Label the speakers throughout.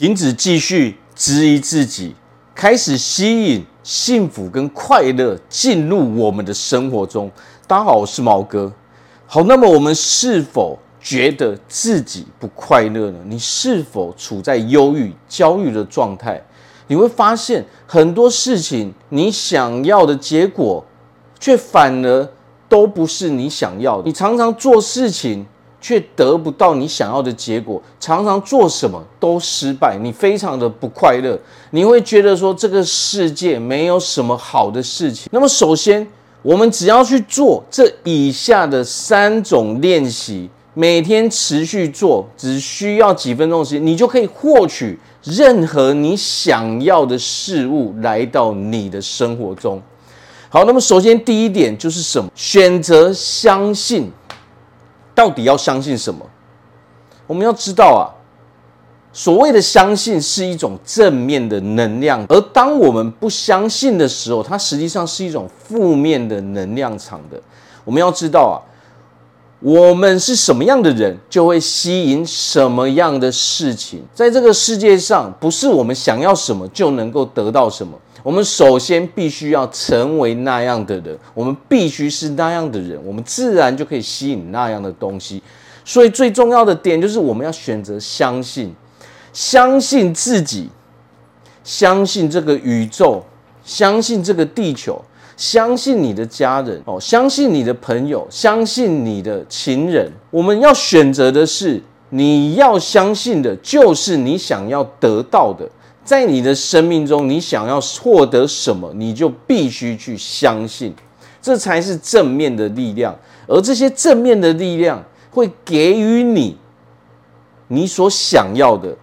Speaker 1: 停止继续质疑自己，开始吸引幸福跟快乐进入我们的生活中。大家好，我是毛哥。好，那么我们是否觉得自己不快乐呢？你是否处在忧郁、焦虑的状态？你会发现很多事情，你想要的结果，却反而都不是你想要的。你常常做事情，却得不到你想要的结果，常常做什么都失败，你非常的不快乐，你会觉得说这个世界没有什么好的事情。那么，首先我们只要去做这以下的三种练习，每天持续做，只需要几分钟时间，你就可以获取任何你想要的事物来到你的生活中。好，那么首先第一点就是什么？选择相信。到底要相信什么？我们要知道啊，所谓的相信是一种正面的能量，而当我们不相信的时候，它实际上是一种负面的能量场的。我们要知道啊，我们是什么样的人，就会吸引什么样的事情。在这个世界上，不是我们想要什么就能够得到什么。我们首先必须要成为那样的人，我们必须是那样的人，我们自然就可以吸引那样的东西。所以最重要的点就是我们要选择相信，相信自己，相信这个宇宙，相信这个地球，相信你的家人哦，相信你的朋友，相信你的情人。我们要选择的是，你要相信的就是你想要得到的。在你的生命中，你想要获得什么，你就必须去相信，这才是正面的力量。而这些正面的力量会给予你你所想要的。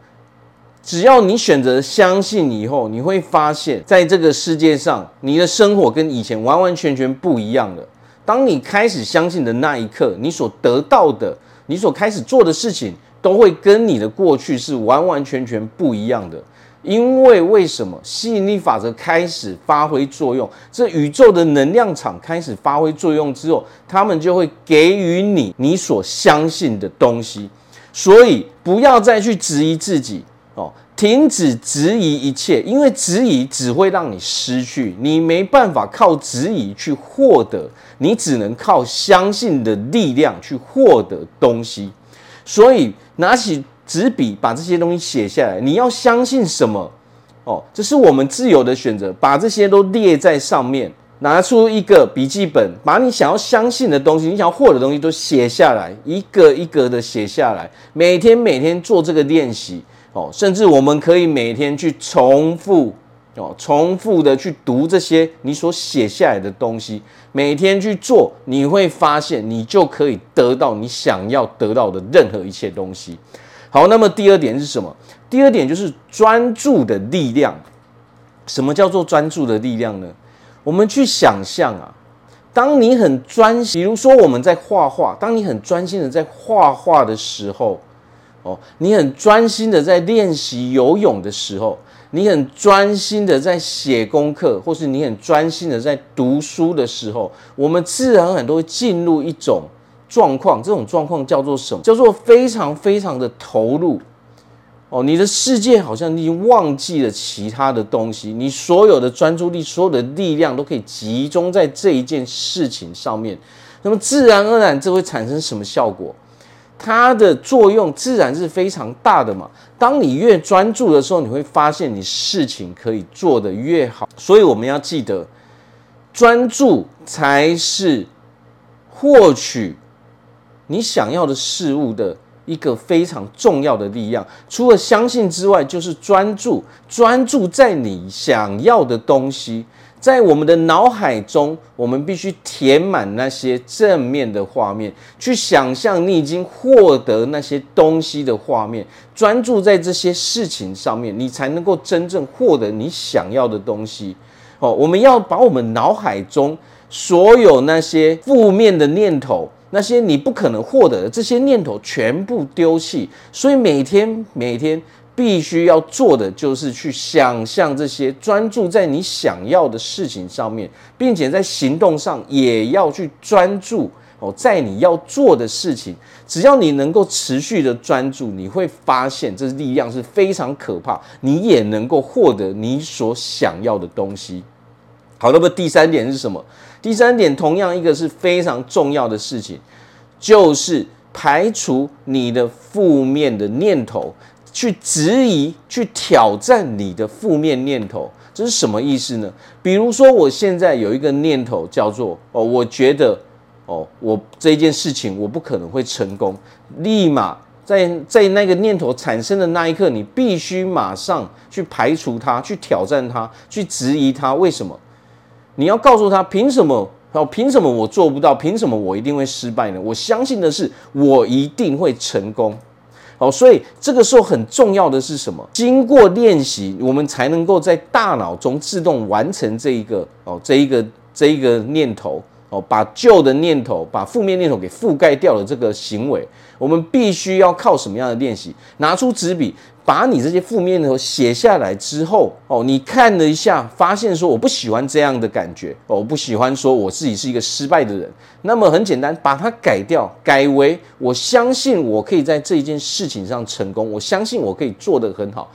Speaker 1: 只要你选择相信以后，你会发现在这个世界上，你的生活跟以前完完全全不一样了。当你开始相信的那一刻，你所得到的，你所开始做的事情，都会跟你的过去是完完全全不一样的。因为为什么吸引力法则开始发挥作用？这宇宙的能量场开始发挥作用之后，他们就会给予你你所相信的东西。所以不要再去质疑自己哦，停止质疑一切，因为质疑只会让你失去。你没办法靠质疑去获得，你只能靠相信的力量去获得东西。所以拿起。纸笔把这些东西写下来，你要相信什么？哦，这是我们自由的选择。把这些都列在上面，拿出一个笔记本，把你想要相信的东西、你想要获得的东西都写下来，一个一个的写下来。每天每天做这个练习哦，甚至我们可以每天去重复哦，重复的去读这些你所写下来的东西。每天去做，你会发现你就可以得到你想要得到的任何一切东西。好，那么第二点是什么？第二点就是专注的力量。什么叫做专注的力量呢？我们去想象啊，当你很专心，比如说我们在画画，当你很专心的在画画的时候，哦，你很专心的在练习游泳的时候，你很专心的在写功课，或是你很专心的在读书的时候，我们自然而然都会进入一种。状况，这种状况叫做什么？叫做非常非常的投入哦。你的世界好像已经忘记了其他的东西，你所有的专注力、所有的力量都可以集中在这一件事情上面。那么自然而然，这会产生什么效果？它的作用自然是非常大的嘛。当你越专注的时候，你会发现你事情可以做得越好。所以我们要记得，专注才是获取。你想要的事物的一个非常重要的力量，除了相信之外，就是专注。专注在你想要的东西，在我们的脑海中，我们必须填满那些正面的画面，去想象你已经获得那些东西的画面。专注在这些事情上面，你才能够真正获得你想要的东西。哦，我们要把我们脑海中所有那些负面的念头。那些你不可能获得的这些念头全部丢弃，所以每天每天必须要做的就是去想象这些，专注在你想要的事情上面，并且在行动上也要去专注，哦，在你要做的事情，只要你能够持续的专注，你会发现这力量是非常可怕，你也能够获得你所想要的东西。好，那么第三点是什么？第三点同样一个是非常重要的事情，就是排除你的负面的念头，去质疑、去挑战你的负面念头。这是什么意思呢？比如说，我现在有一个念头叫做“哦，我觉得哦，我这件事情我不可能会成功”，立马在在那个念头产生的那一刻，你必须马上去排除它，去挑战它，去质疑它。为什么？你要告诉他，凭什么？哦，凭什么我做不到？凭什么我一定会失败呢？我相信的是，我一定会成功。哦，所以这个时候很重要的是什么？经过练习，我们才能够在大脑中自动完成这一个哦，这一个这一个念头哦，把旧的念头、把负面念头给覆盖掉的这个行为，我们必须要靠什么样的练习？拿出纸笔。把你这些负面的写下来之后，哦，你看了一下，发现说我不喜欢这样的感觉，哦，我不喜欢说我自己是一个失败的人。那么很简单，把它改掉，改为我相信我可以在这一件事情上成功，我相信我可以做得很好。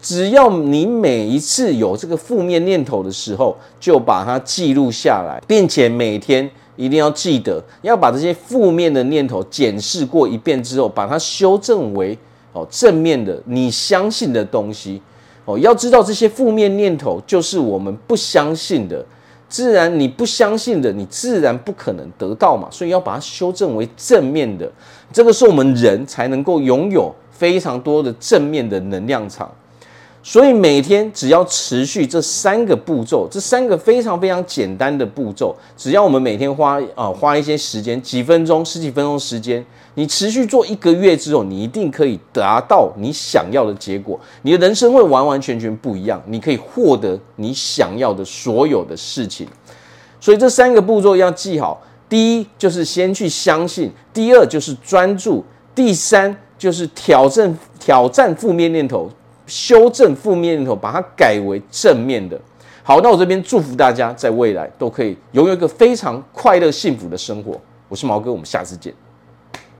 Speaker 1: 只要你每一次有这个负面念头的时候，就把它记录下来，并且每天一定要记得要把这些负面的念头检视过一遍之后，把它修正为。哦，正面的你相信的东西，哦，要知道这些负面念头就是我们不相信的，自然你不相信的，你自然不可能得到嘛，所以要把它修正为正面的，这个是我们人才能够拥有非常多的正面的能量场。所以每天只要持续这三个步骤，这三个非常非常简单的步骤，只要我们每天花啊花一些时间，几分钟、十几分钟时间，你持续做一个月之后，你一定可以达到你想要的结果，你的人生会完完全全不一样，你可以获得你想要的所有的事情。所以这三个步骤要记好：第一就是先去相信；第二就是专注；第三就是挑战挑战负面念头。修正负面念头，把它改为正面的。好，那我这边祝福大家，在未来都可以拥有一个非常快乐、幸福的生活。我是毛哥，我们下次见。